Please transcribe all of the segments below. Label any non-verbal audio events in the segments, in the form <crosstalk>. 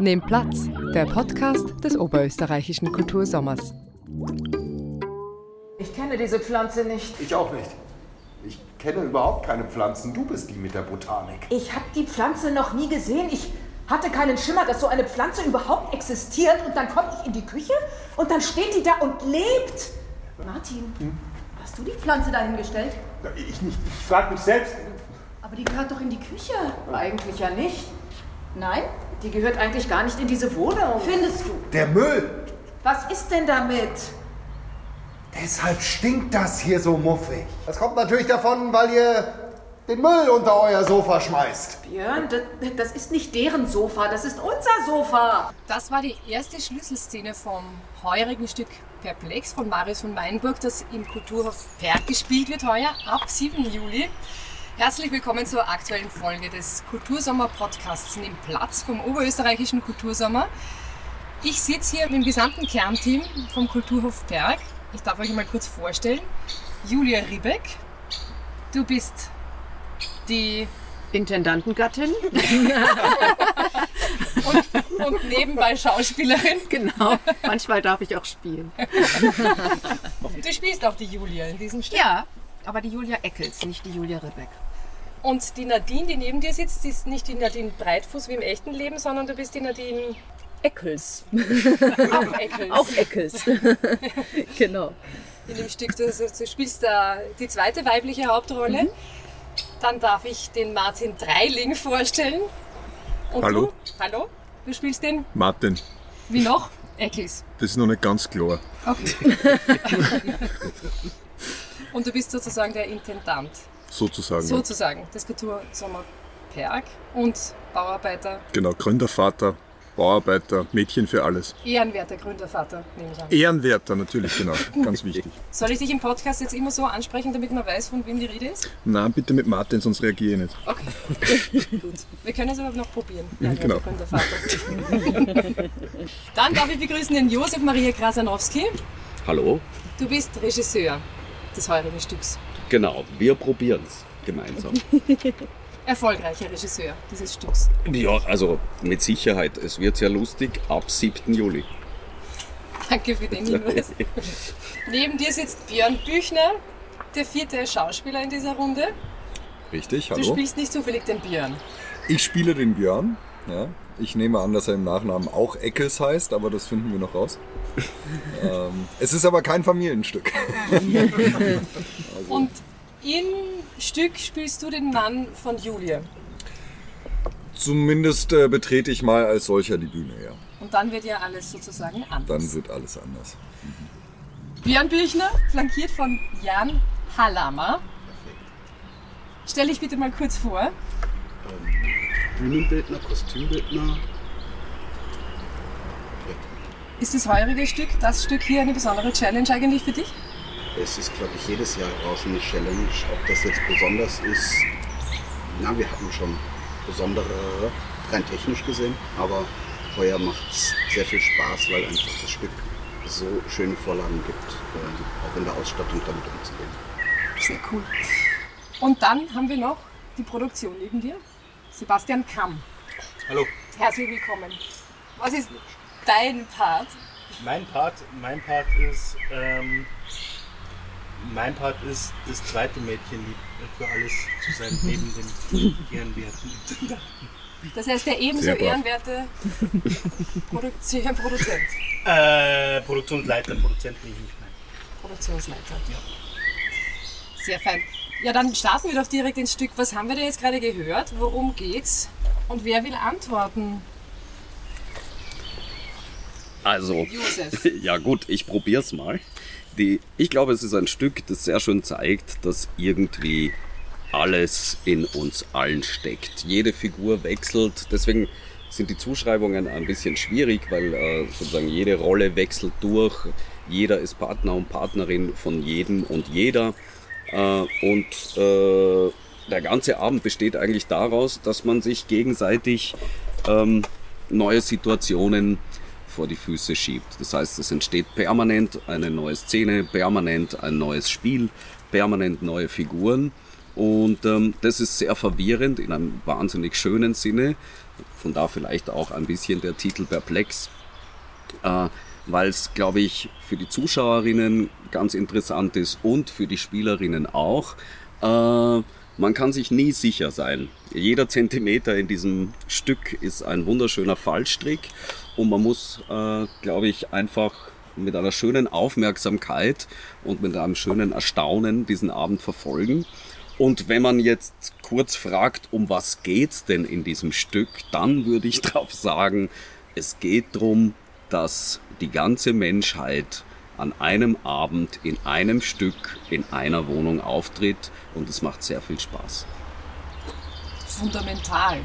Nehmt Platz, der Podcast des Oberösterreichischen Kultursommers. Ich kenne diese Pflanze nicht. Ich auch nicht. Ich kenne überhaupt keine Pflanzen. Du bist die mit der Botanik. Ich habe die Pflanze noch nie gesehen. Ich hatte keinen Schimmer, dass so eine Pflanze überhaupt existiert. Und dann komme ich in die Küche und dann steht die da und lebt. Martin, hast du die Pflanze dahingestellt? Ich nicht. Ich frage mich selbst. Aber die gehört doch in die Küche. Eigentlich ja nicht. Nein? Die gehört eigentlich gar nicht in diese Wohnung. Findest du? Der Müll. Was ist denn damit? Deshalb stinkt das hier so muffig. Das kommt natürlich davon, weil ihr den Müll unter euer Sofa schmeißt. Björn, das, das ist nicht deren Sofa, das ist unser Sofa. Das war die erste Schlüsselszene vom heurigen Stück Perplex von Marius von Weinburg, das im Kulturhof Perg gespielt wird heuer ab 7. Juli. Herzlich willkommen zur aktuellen Folge des Kultursommer-Podcasts Nimm Platz vom Oberösterreichischen Kultursommer. Ich sitze hier mit dem gesamten Kernteam vom Kulturhof Berg. Ich darf euch mal kurz vorstellen. Julia Riebeck, du bist die Intendantengattin. <laughs> und, und nebenbei Schauspielerin. Genau, manchmal darf ich auch spielen. Du spielst auch die Julia in diesem Stück. Ja, aber die Julia Eckels, nicht die Julia Ribbeck. Und die Nadine, die neben dir sitzt, die ist nicht die Nadine Breitfuß wie im echten Leben, sondern du bist die Nadine Eckels. <laughs> auch Eckels. Auch Eckels. <laughs> genau. in dem Stück. Du, du spielst da die zweite weibliche Hauptrolle. Mhm. Dann darf ich den Martin Dreiling vorstellen. Und Hallo. Du? Hallo. Du spielst den, Martin, wie noch? Eckels. das ist noch nicht ganz klar. Okay. <laughs> Und du bist sozusagen der Intendant, Sozusagen. sozusagen, des Kultursommer Perg und Bauarbeiter, genau, Gründervater, Bauarbeiter, Mädchen für alles. ehrenwerter Gründervater, nehme ich an. Ehrenwerter natürlich, genau, ganz wichtig. Soll ich dich im Podcast jetzt immer so ansprechen, damit man weiß, von wem die Rede ist? Nein, bitte mit Martin, sonst reagiere ich nicht. Okay, <laughs> gut. Wir können es aber noch probieren. Ja, genau. Gründervater. Dann darf ich begrüßen den Josef Maria Krasanowski. Hallo? Du bist Regisseur des heurigen Stücks. Genau, wir probieren es gemeinsam. <laughs> Erfolgreicher Regisseur dieses Stücks. ja, also mit Sicherheit. Es wird sehr lustig ab 7. Juli. Danke für den Hinweis. <laughs> Neben dir sitzt Björn Büchner, der vierte Schauspieler in dieser Runde. Richtig, Du hallo. spielst nicht zufällig den Björn. Ich spiele den Björn. Ja. Ich nehme an, dass er im Nachnamen auch Eckes heißt, aber das finden wir noch raus. <laughs> ähm, es ist aber kein Familienstück. <laughs> Und im Stück spielst du den Mann von Julia. Zumindest äh, betrete ich mal als solcher die Bühne, ja. Und dann wird ja alles sozusagen anders. Dann wird alles anders. Björn Büchner, flankiert von Jan Hallammer. Stell dich bitte mal kurz vor. Bühnenbildner, Kostümbildner. Ist das heurige Stück, das Stück hier, eine besondere Challenge eigentlich für dich? Es ist, glaube ich, jedes Jahr draußen eine Challenge. Ob das jetzt besonders ist, na, wir hatten schon besondere, rein technisch gesehen, aber heuer macht es sehr viel Spaß, weil einfach das Stück so schöne Vorlagen gibt, äh, auch in der Ausstattung damit umzugehen. Sehr cool. Und dann haben wir noch die Produktion neben dir. Sebastian Kamm. Hallo. Herzlich willkommen. Was ist dein Part? Mein Part, mein Part ist, ähm, mein Part ist das zweite Mädchen, die für alles zu sein, <laughs> neben den ehrenwerten Intendanten. Das heißt, der ebenso Sehr ehrenwerte Produzent, Produzent, Äh, Produktionsleiter, Produzent bin ich nicht mehr. Produktionsleiter. Sehr fein. Ja, dann starten wir doch direkt ins Stück. Was haben wir denn jetzt gerade gehört? Worum geht's? Und wer will antworten? Also, Josef. <laughs> ja gut, ich probier's mal. Die, ich glaube, es ist ein Stück, das sehr schön zeigt, dass irgendwie alles in uns allen steckt. Jede Figur wechselt, deswegen sind die Zuschreibungen ein bisschen schwierig, weil äh, sozusagen jede Rolle wechselt durch. Jeder ist Partner und Partnerin von jedem und jeder. Äh, und äh, der ganze Abend besteht eigentlich daraus, dass man sich gegenseitig ähm, neue Situationen vor die Füße schiebt. Das heißt, es entsteht permanent eine neue Szene, permanent ein neues Spiel permanent neue Figuren. Und ähm, das ist sehr verwirrend in einem wahnsinnig schönen Sinne. Von da vielleicht auch ein bisschen der Titel Perplex. Äh, Weil es, glaube ich, für die Zuschauerinnen ganz interessant ist und für die Spielerinnen auch. Äh, man kann sich nie sicher sein. Jeder Zentimeter in diesem Stück ist ein wunderschöner Fallstrick und man muss, äh, glaube ich, einfach mit einer schönen Aufmerksamkeit und mit einem schönen Erstaunen diesen Abend verfolgen. Und wenn man jetzt kurz fragt, um was geht's denn in diesem Stück, dann würde ich <laughs> darauf sagen, es geht darum, dass die ganze Menschheit an einem Abend in einem Stück in einer Wohnung auftritt und es macht sehr viel Spaß. Fundamental.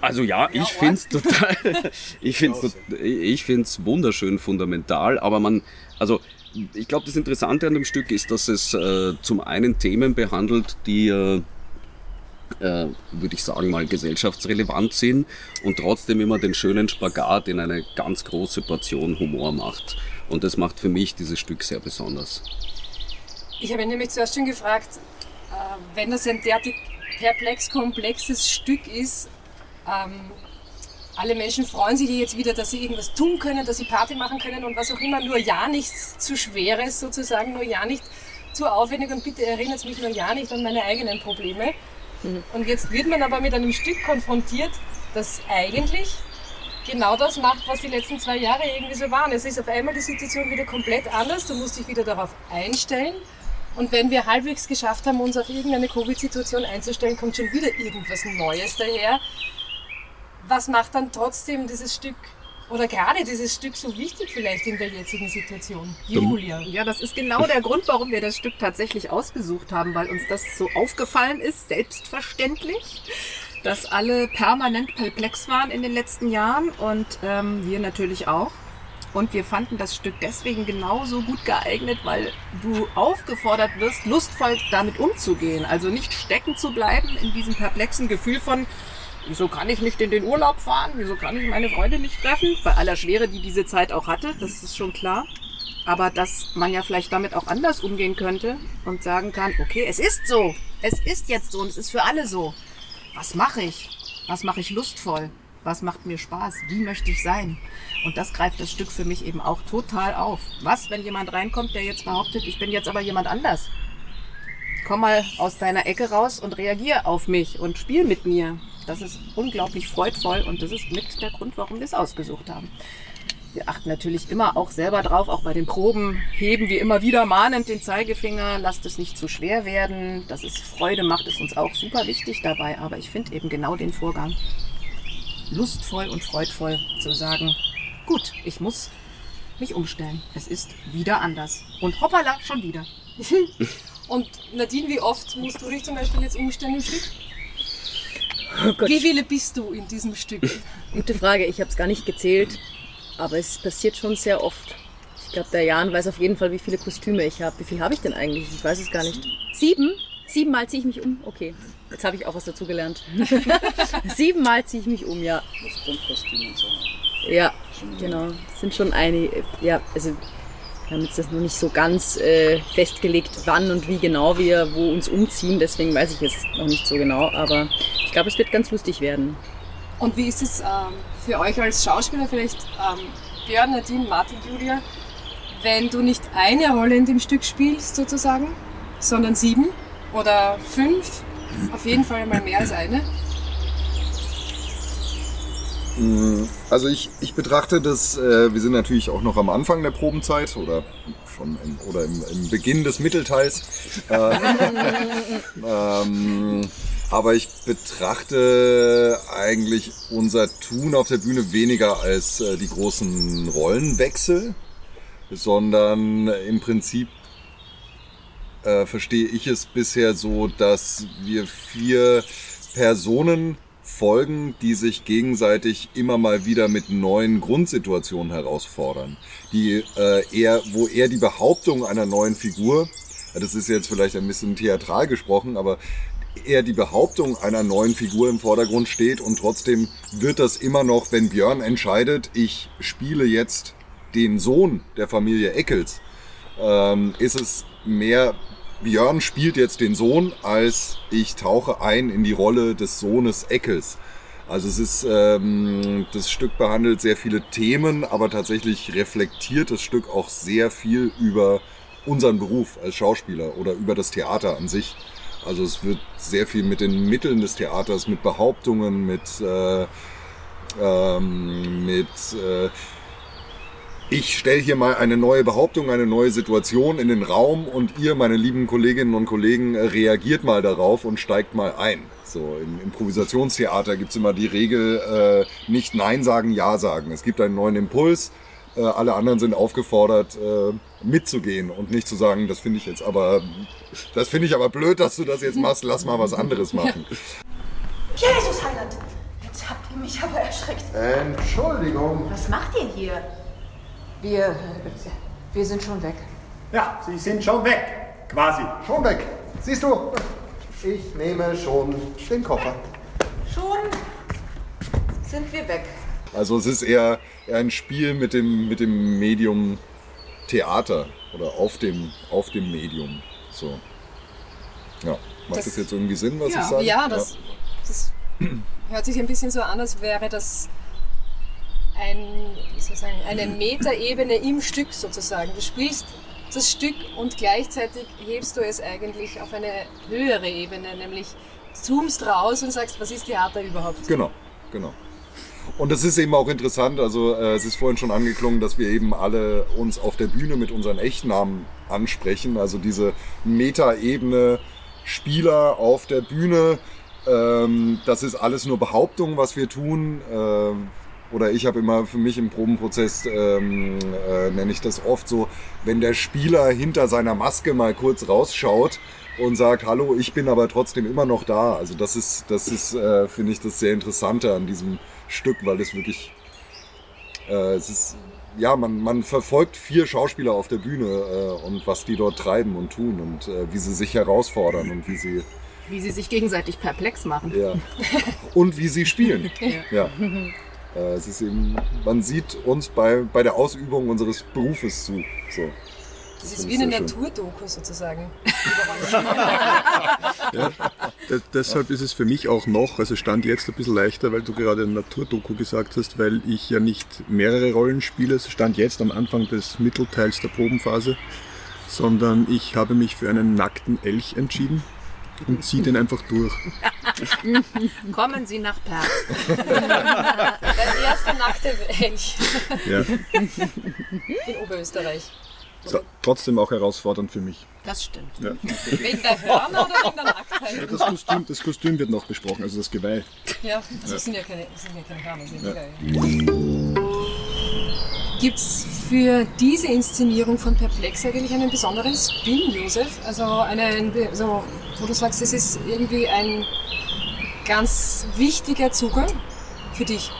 Also ja, ich finde es total, <laughs> ich finde es ich find's wunderschön fundamental, aber man, also ich glaube, das Interessante an dem Stück ist, dass es äh, zum einen Themen behandelt, die, äh, äh, würde ich sagen, mal gesellschaftsrelevant sind und trotzdem immer den schönen Spagat in eine ganz große Portion Humor macht. Und das macht für mich dieses Stück sehr besonders. Ich habe ihn nämlich zuerst schon gefragt, äh, wenn das ein derartig perplex, komplexes Stück ist, ähm, alle Menschen freuen sich jetzt wieder, dass sie irgendwas tun können, dass sie Party machen können und was auch immer, nur ja nichts zu Schweres sozusagen, nur ja nicht zu aufwendig und bitte erinnert mich nur ja nicht an meine eigenen Probleme. Und jetzt wird man aber mit einem Stück konfrontiert, das eigentlich genau das macht, was die letzten zwei Jahre irgendwie so waren. Es ist auf einmal die Situation wieder komplett anders, du musst dich wieder darauf einstellen. Und wenn wir halbwegs geschafft haben, uns auf irgendeine Covid-Situation einzustellen, kommt schon wieder irgendwas Neues daher. Was macht dann trotzdem dieses Stück oder gerade dieses Stück so wichtig vielleicht in der jetzigen Situation? Julia. Ja, das ist genau der Grund, warum wir das Stück tatsächlich ausgesucht haben, weil uns das so aufgefallen ist, selbstverständlich, dass alle permanent perplex waren in den letzten Jahren und ähm, wir natürlich auch. Und wir fanden das Stück deswegen genauso gut geeignet, weil du aufgefordert wirst, lustvoll damit umzugehen. Also nicht stecken zu bleiben in diesem perplexen Gefühl von, wieso kann ich nicht in den Urlaub fahren? Wieso kann ich meine Freunde nicht treffen? Bei aller Schwere, die diese Zeit auch hatte, das ist schon klar. Aber dass man ja vielleicht damit auch anders umgehen könnte und sagen kann, okay, es ist so. Es ist jetzt so und es ist für alle so. Was mache ich? Was mache ich lustvoll? Was macht mir Spaß? Wie möchte ich sein? Und das greift das Stück für mich eben auch total auf. Was, wenn jemand reinkommt, der jetzt behauptet, ich bin jetzt aber jemand anders? Komm mal aus deiner Ecke raus und reagier auf mich und spiel mit mir. Das ist unglaublich freudvoll und das ist mit der Grund, warum wir es ausgesucht haben. Wir achten natürlich immer auch selber drauf, auch bei den Proben heben wir immer wieder mahnend den Zeigefinger, lasst es nicht zu schwer werden, dass es Freude macht, ist uns auch super wichtig dabei, aber ich finde eben genau den Vorgang lustvoll und freudvoll zu sagen, gut, ich muss mich umstellen. Es ist wieder anders. Und hoppala, schon wieder. <laughs> Und Nadine, wie oft musst du dich zum Beispiel jetzt umstellen im Stück? Oh. Wie viele bist du in diesem Stück? Gute Frage, ich habe es gar nicht gezählt, aber es passiert schon sehr oft. Ich glaube, der Jan weiß auf jeden Fall, wie viele Kostüme ich habe. Wie viel habe ich denn eigentlich? Ich weiß es gar nicht. Sieben? Siebenmal ziehe ich mich um? Okay, jetzt habe ich auch was dazugelernt. <laughs> Siebenmal ziehe ich mich um, ja. Das Grundkostüm und so. Ja, genau. Es sind schon einige. Ja, also wir haben jetzt das noch nicht so ganz äh, festgelegt, wann und wie genau wir wo uns umziehen. Deswegen weiß ich es noch nicht so genau. Aber ich glaube, es wird ganz lustig werden. Und wie ist es ähm, für euch als Schauspieler vielleicht, ähm, Björn, Nadine, Martin, Julia, wenn du nicht eine Rolle in dem Stück spielst sozusagen, sondern sieben oder fünf, auf jeden Fall mal mehr als eine? Mm, Also ich, ich betrachte das, äh, wir sind natürlich auch noch am Anfang der Probenzeit oder schon im, oder im, im Beginn des Mittelteils. Äh, <laughs> ähm, aber ich betrachte eigentlich unser Tun auf der Bühne weniger als äh, die großen Rollenwechsel, sondern im Prinzip äh, verstehe ich es bisher so, dass wir vier Personen folgen, die sich gegenseitig immer mal wieder mit neuen Grundsituationen herausfordern. Die äh, eher, wo eher die Behauptung einer neuen Figur, das ist jetzt vielleicht ein bisschen theatral gesprochen, aber eher die Behauptung einer neuen Figur im Vordergrund steht und trotzdem wird das immer noch, wenn Björn entscheidet, ich spiele jetzt den Sohn der Familie Eccles, ähm, ist es mehr Björn spielt jetzt den Sohn, als ich tauche ein in die Rolle des Sohnes Eckels. Also es ist, ähm, das Stück behandelt sehr viele Themen, aber tatsächlich reflektiert das Stück auch sehr viel über unseren Beruf als Schauspieler oder über das Theater an sich. Also es wird sehr viel mit den Mitteln des Theaters, mit Behauptungen, mit, äh, ähm, mit äh, ich stelle hier mal eine neue Behauptung, eine neue Situation in den Raum und ihr, meine lieben Kolleginnen und Kollegen, reagiert mal darauf und steigt mal ein. So, im Improvisationstheater gibt's immer die Regel, äh, nicht Nein sagen, Ja sagen. Es gibt einen neuen Impuls, äh, alle anderen sind aufgefordert, äh, mitzugehen und nicht zu sagen, das finde ich jetzt aber, das finde ich aber blöd, dass du das jetzt machst, lass mal was anderes machen. Jesus Heiland! Jetzt habt ihr mich aber erschreckt. Entschuldigung. Was macht ihr hier? Wir, wir sind schon weg. Ja, Sie sind schon weg. Quasi. Schon weg. Siehst du? Ich nehme schon den Koffer. Schon sind wir weg. Also es ist eher, eher ein Spiel mit dem, mit dem Medium Theater oder auf dem, auf dem Medium. So. Ja. Macht das, Das- jetzt irgendwie Sinn, was ja, ich sage? Ja, das, das <clears throat> hört sich ein bisschen so an, als wäre das ein, sagen, eine Metaebene im Stück sozusagen. Du spielst das Stück und gleichzeitig hebst du es eigentlich auf eine höhere Ebene, nämlich zoomst raus und sagst, was ist Theater überhaupt? Genau, genau. Und das ist eben auch interessant, also äh, es ist vorhin schon angeklungen, dass wir eben alle uns auf der Bühne mit unseren Echtnamen ansprechen. Also diese Metaebene Spieler auf der Bühne, ähm, das ist alles nur Behauptung, was wir tun. Ähm, oder ich habe immer für mich im Probenprozess, ähm, äh, nenne ich das oft so, wenn der Spieler hinter seiner Maske mal kurz rausschaut und sagt, hallo, ich bin aber trotzdem immer noch da. Also das ist, das ist, äh, finde ich, das sehr Interessante an diesem Stück, weil es wirklich, äh, es ist, ja, man, man verfolgt vier Schauspieler auf der Bühne äh, und was die dort treiben und tun und äh, wie sie sich herausfordern und wie sie, Wie sie sich gegenseitig perplex machen. ja, und wie sie spielen. <laughs> Ja. Ja. Äh, es ist eben, man sieht uns bei, bei der Ausübung unseres Berufes zu. So. Das ist wie eine. Naturdoku sozusagen. <laughs> Ja, de- deshalb ist es für mich auch noch, also stand jetzt ein bisschen leichter, weil du gerade Naturdoku gesagt hast, weil ich ja nicht mehrere Rollen spiele, es stand jetzt am Anfang des Mittelteils der Probenphase, sondern ich habe mich für einen nackten Elch entschieden und ziehe den einfach durch. <laughs> Kommen Sie nach Perth. <laughs> Der erste nackte Elch Ja. in Oberösterreich. So, trotzdem auch herausfordernd für mich. Das stimmt. Ja. <laughs> Wegen der Hörner oder wegen der Nacktheit? Ja, das, Kostüm, das Kostüm wird noch besprochen, also das Geweih. Ja, das Ja. sind ja keine, das sind ja keine Hörner. Sind Ja. Gibt es für diese Inszenierung von Perplex eigentlich einen besonderen Spin, Josef? Also einen, so, wo du sagst, es ist irgendwie ein ganz wichtiger Zugang für dich.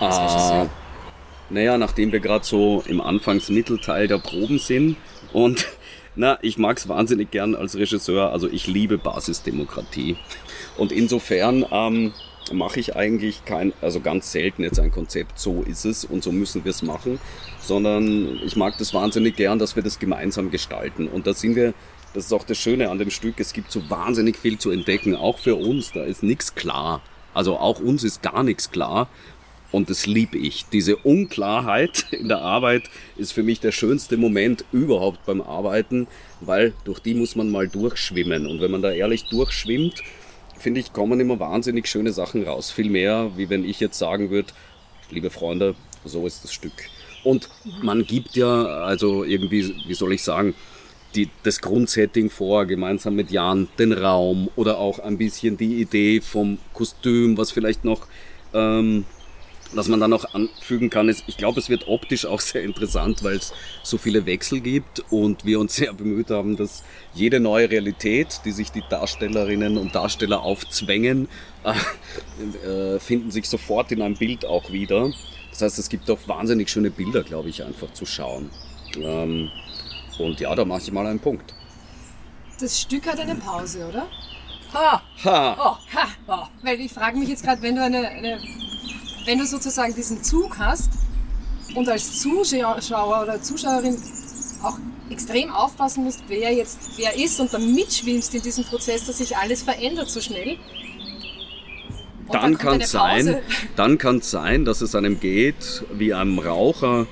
als Ah, Regisseur. Naja, nachdem wir gerade so im Anfangs-Mittelteil der Proben sind und <laughs> na, ich mag es wahnsinnig gern als Regisseur, also ich liebe Basisdemokratie. Und insofern ähm, mache ich eigentlich kein, also ganz selten jetzt ein Konzept, so ist es und so müssen wir es machen, sondern ich mag das wahnsinnig gern, dass wir das gemeinsam gestalten. Und da sind wir, das ist auch das Schöne an dem Stück, es gibt so wahnsinnig viel zu entdecken, auch für uns, da ist nichts klar. Also auch uns ist gar nichts klar. Und das liebe ich. Diese Unklarheit <laughs> in der Arbeit ist für mich der schönste Moment überhaupt beim Arbeiten, weil durch die muss man mal durchschwimmen. Und wenn man da ehrlich durchschwimmt, finde ich, kommen immer wahnsinnig schöne Sachen raus. Viel mehr, wie wenn ich jetzt sagen würde, liebe Freunde, so ist das Stück. Und man gibt ja, also irgendwie, wie soll ich sagen, die, das Grundsetting vor, gemeinsam mit Jan, den Raum oder auch ein bisschen die Idee vom Kostüm, was vielleicht noch, ähm, was man da noch anfügen kann, ist, ich glaube, es wird optisch auch <laughs> sehr interessant, weil es so viele Wechsel gibt und wir uns sehr bemüht haben, dass jede neue Realität, die sich die Darstellerinnen und Darsteller aufzwängen, <laughs> äh, finden sich sofort in einem Bild auch wieder. Das heißt, es gibt auch wahnsinnig schöne Bilder, glaube ich, einfach zu schauen. Ähm, und ja, da mache ich mal einen Punkt. Das Stück hat eine Pause, oder? Ha! Ha! Oh, ha! Oh. Weil ich frage mich jetzt gerade, wenn du eine, eine, wenn du sozusagen diesen Zug hast und als Zuschauer oder Zuschauerin auch extrem aufpassen musst, wer jetzt wer ist und dann mitschwimmst in diesem Prozess, dass sich alles verändert so schnell. Und Dann kommt kann es sein, dann kann es sein, dass es einem geht wie einem Raucher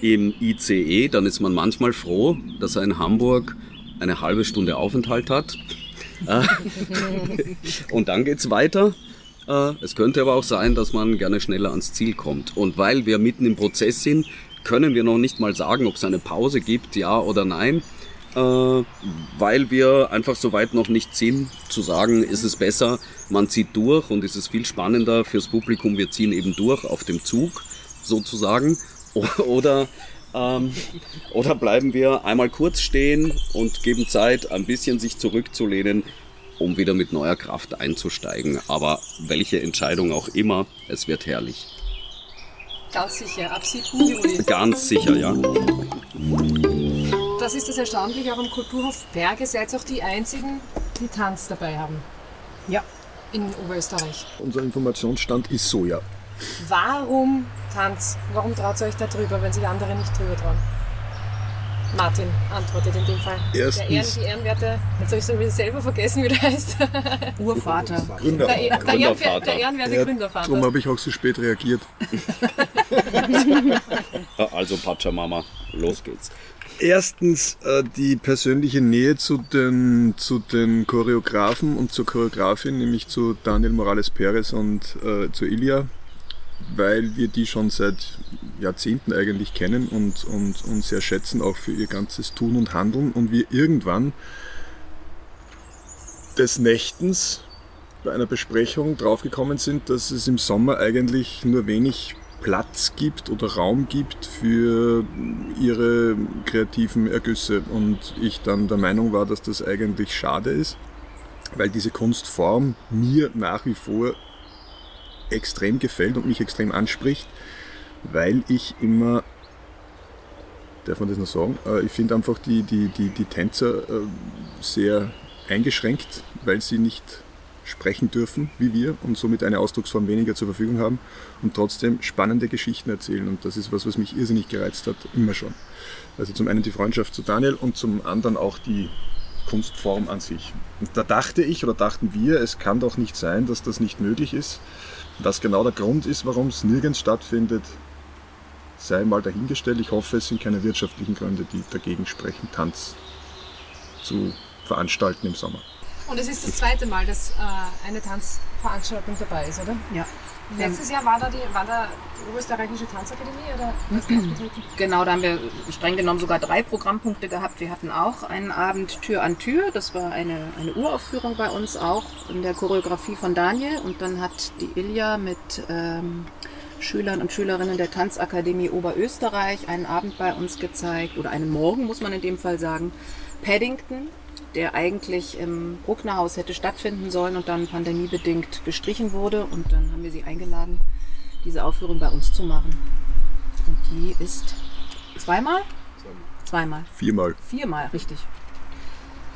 im ICE. Dann ist man manchmal froh, dass er in Hamburg eine halbe Stunde Aufenthalt hat. <laughs> Äh, Und dann geht's weiter. Äh, Es könnte aber auch sein, dass man gerne schneller ans Ziel kommt. Und weil wir mitten im Prozess sind, können wir noch nicht mal sagen, ob es eine Pause gibt, ja oder nein. Äh, Weil wir einfach so weit noch nicht sind, zu sagen, ist es besser, man zieht durch und ist es viel spannender fürs Publikum, wir ziehen eben durch auf dem Zug sozusagen. Oder ähm, oder bleiben wir einmal kurz stehen und geben Zeit, ein bisschen sich zurückzulehnen, um wieder mit neuer Kraft einzusteigen. Aber welche Entscheidung auch immer, es wird herrlich. Ganz sicher, ab 7. Juli. Ganz sicher, ja. Das ist das Erstaunliche auch am Kulturhof Berge. Seid ihr auch die einzigen, die Tanz dabei haben. Ja. In Oberösterreich. Unser Informationsstand ist so, ja. Warum Tanz? Warum traut ihr euch da drüber, wenn sich andere nicht drüber trauen? Martin antwortet in dem Fall. Erstens- Der Ehren, die Ehrenwerte, jetzt habe ich so wieder selber vergessen, wie der heißt. <laughs> Urvater. Gründer. Der, der, Ehrenwerte, Gründervater. der Ehrenwerte Ja, Gründervater. Darum habe ich auch so spät reagiert. <laughs> Also Pachamama, los geht's. Erstens äh, die persönliche Nähe zu den, zu den Choreografen und zur Choreografin, nämlich zu Daniel Morales Perez und äh, zu Ilya, weil wir die schon seit Jahrzehnten eigentlich kennen und, und, und sehr schätzen, auch für ihr ganzes Tun und Handeln. Und wir irgendwann des Nächtens bei einer Besprechung draufgekommen sind, dass es im Sommer eigentlich nur wenig Platz gibt oder Raum gibt für ihre kreativen Ergüsse. Und ich dann der Meinung war, dass das eigentlich schade ist, weil diese Kunstform mir nach wie vor extrem gefällt und mich extrem anspricht, weil ich immer, darf man das noch sagen, Äh, ich finde einfach die, die, die, die Tänzer äh, sehr eingeschränkt, weil sie nicht sprechen dürfen wie wir und somit eine Ausdrucksform weniger zur Verfügung haben und trotzdem spannende Geschichten erzählen. Und das ist was, was mich irrsinnig gereizt hat, immer schon. Also zum einen die Freundschaft zu Daniel und zum anderen auch die Kunstform an sich. Und da dachte ich oder dachten wir, es kann doch nicht sein, dass das nicht möglich ist. Was genau der Grund ist, warum es nirgends stattfindet, sei mal dahingestellt. Ich hoffe, es sind keine wirtschaftlichen Gründe, die dagegen sprechen, Tanz zu veranstalten im Sommer. Und es ist das zweite Mal, dass äh, eine Tanzveranstaltung dabei ist, oder? Ja. Letztes Jahr war da die, war da die Oberösterreichische Tanzakademie oder? <clears throat> Genau, da haben wir streng genommen sogar drei Programmpunkte gehabt. Wir hatten auch einen Abend Tür an Tür. Das war eine, eine Uraufführung bei uns auch in der Choreografie von Daniel. Und dann hat die Ilja mit ähm, Schülern und Schülerinnen der Tanzakademie Oberösterreich einen Abend bei uns gezeigt. Oder einen Morgen, muss man in dem Fall sagen. Paddington, der eigentlich im Brucknerhaus hätte stattfinden sollen und dann pandemiebedingt gestrichen wurde. Und dann haben wir sie eingeladen, diese Aufführung bei uns zu machen. Und die ist zweimal? Zweimal. Viermal. Viermal, richtig.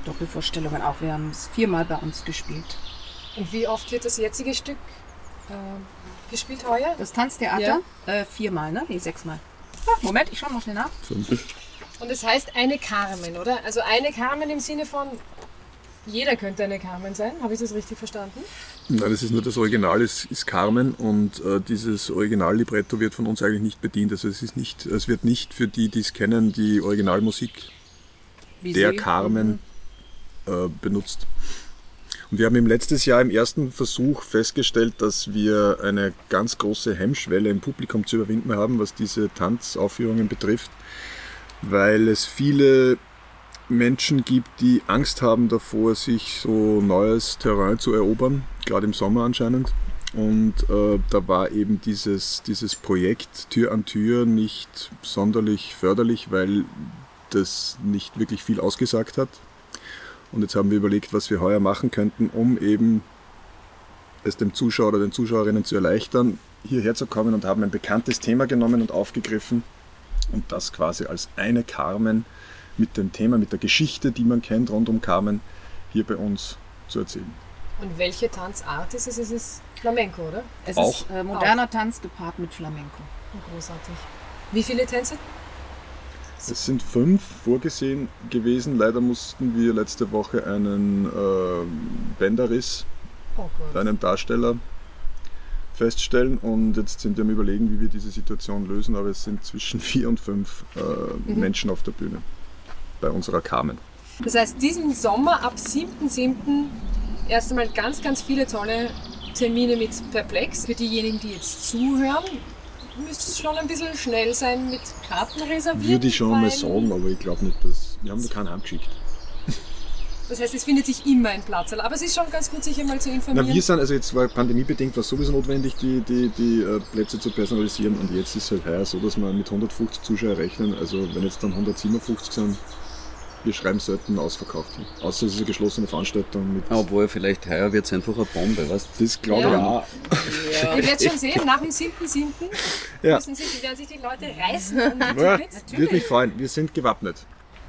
Doppelvorstellungen auch. Wir haben es viermal bei uns gespielt. Und wie oft wird das jetzige Stück äh, gespielt heuer? Das Tanztheater? Äh, viermal, ne? Nee, sechsmal. Ah, Moment, ich schau mal schnell nach. Und es heißt eine Carmen, oder? Also eine Carmen im Sinne von, jeder könnte eine Carmen sein. Habe ich das richtig verstanden? Nein, das ist nur das Original, es ist Carmen und äh, dieses Originallibretto wird von uns eigentlich nicht bedient. Also es ist nicht, es wird nicht für die, die es kennen, die Originalmusik Wie der Sie- Carmen äh, benutzt. Und wir haben im letztes Jahr im ersten Versuch festgestellt, dass wir eine ganz große Hemmschwelle im Publikum zu überwinden haben, was diese Tanzaufführungen betrifft, weil es viele Menschen gibt, die Angst haben davor, sich so neues Terrain zu erobern, gerade im Sommer anscheinend. Und äh, da war eben dieses, dieses Projekt Tür an Tür nicht sonderlich förderlich, weil das nicht wirklich viel ausgesagt hat. Und jetzt haben wir überlegt, was wir heuer machen könnten, um eben es dem Zuschauer oder den Zuschauerinnen zu erleichtern, hierher zu kommen und haben ein bekanntes Thema genommen und aufgegriffen und das quasi als eine Carmen mit dem Thema, mit der Geschichte, die man kennt rund um Carmen, hier bei uns zu erzählen. Und welche Tanzart ist es? Es ist Flamenco, oder? Es Auch. ist äh, moderner Tanz gepaart mit Flamenco. Großartig. Wie viele Tänze? Es sind fünf vorgesehen gewesen. Leider mussten wir letzte Woche einen äh, Bänderriss Oh bei einem Darsteller feststellen und jetzt sind wir am überlegen, wie wir diese Situation lösen, aber es sind zwischen vier und fünf äh, Mhm. Menschen auf der Bühne bei unserer Carmen. Das heißt, diesen Sommer ab 7.7. erst einmal ganz, ganz viele tolle Termine mit Perplex. Für diejenigen, die jetzt zuhören, müsste es schon ein bisschen schnell sein mit Karten reservieren. Würde ich schon mal sagen, aber ich glaube nicht, dass. Wir haben da keinen heimgeschickt. Das heißt, es findet sich immer ein Platz. Aber es ist schon ganz gut, sich einmal zu informieren. Na, wir sind, also jetzt war pandemiebedingt war sowieso notwendig, die, die, die äh, Plätze zu personalisieren und jetzt ist es halt heuer so, dass wir mit 150 Zuschauern rechnen. Also wenn jetzt dann 157 sind, wir schreiben selten ausverkauft. Außer es ist eine geschlossene Veranstaltung mit. Obwohl, vielleicht heuer wird es einfach eine Bombe, weißt du? Das glaube Ja. ich auch. Ihr werdet schon sehen, nach dem 7.7. Ja. müssen sich, werden sich die Leute reißen um Ja, würde mich freuen. Wir sind gewappnet.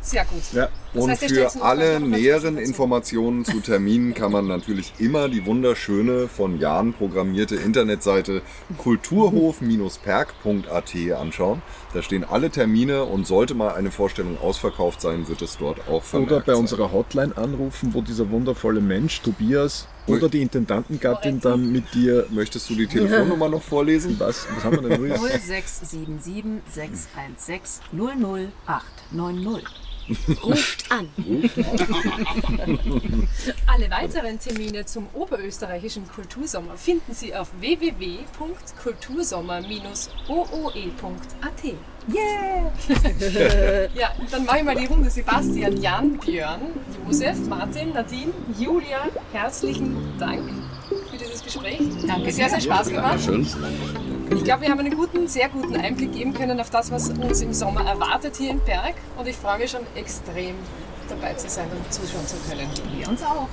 Sehr gut. Ja. Das Und heißt, für alle näheren. Informationen zu Terminen kann man natürlich immer die wunderschöne von Jan programmierte Internetseite kulturhof-perk.at anschauen. Da stehen alle Termine und sollte mal eine Vorstellung ausverkauft sein, wird es dort auch vermerkt Oder bei sein. unserer Hotline anrufen, wo dieser wundervolle Mensch, Tobias, oder die Intendantengattin dann mit dir. Möchtest du die Telefonnummer noch vorlesen? Was, was haben wir denn, <laughs> Luis? 0677 616 00890. Ruft an. <laughs> Alle weiteren Termine zum oberösterreichischen Kultursommer finden Sie auf www.kultursommer-ooe.at. Yeah! <laughs> ja, dann mache ich mal die Runde. Sebastian, Jan, Björn, Josef, Martin, Nadine, Julia, herzlichen Dank für dieses Gespräch. Danke Sehr, sehr. Spaß gemacht. Schön. Ich glaube, wir haben einen guten, sehr guten Einblick geben können auf das, was uns im Sommer erwartet hier in Berg. Und ich freue mich schon extrem, dabei zu sein und zuschauen zu können. Wir uns auch.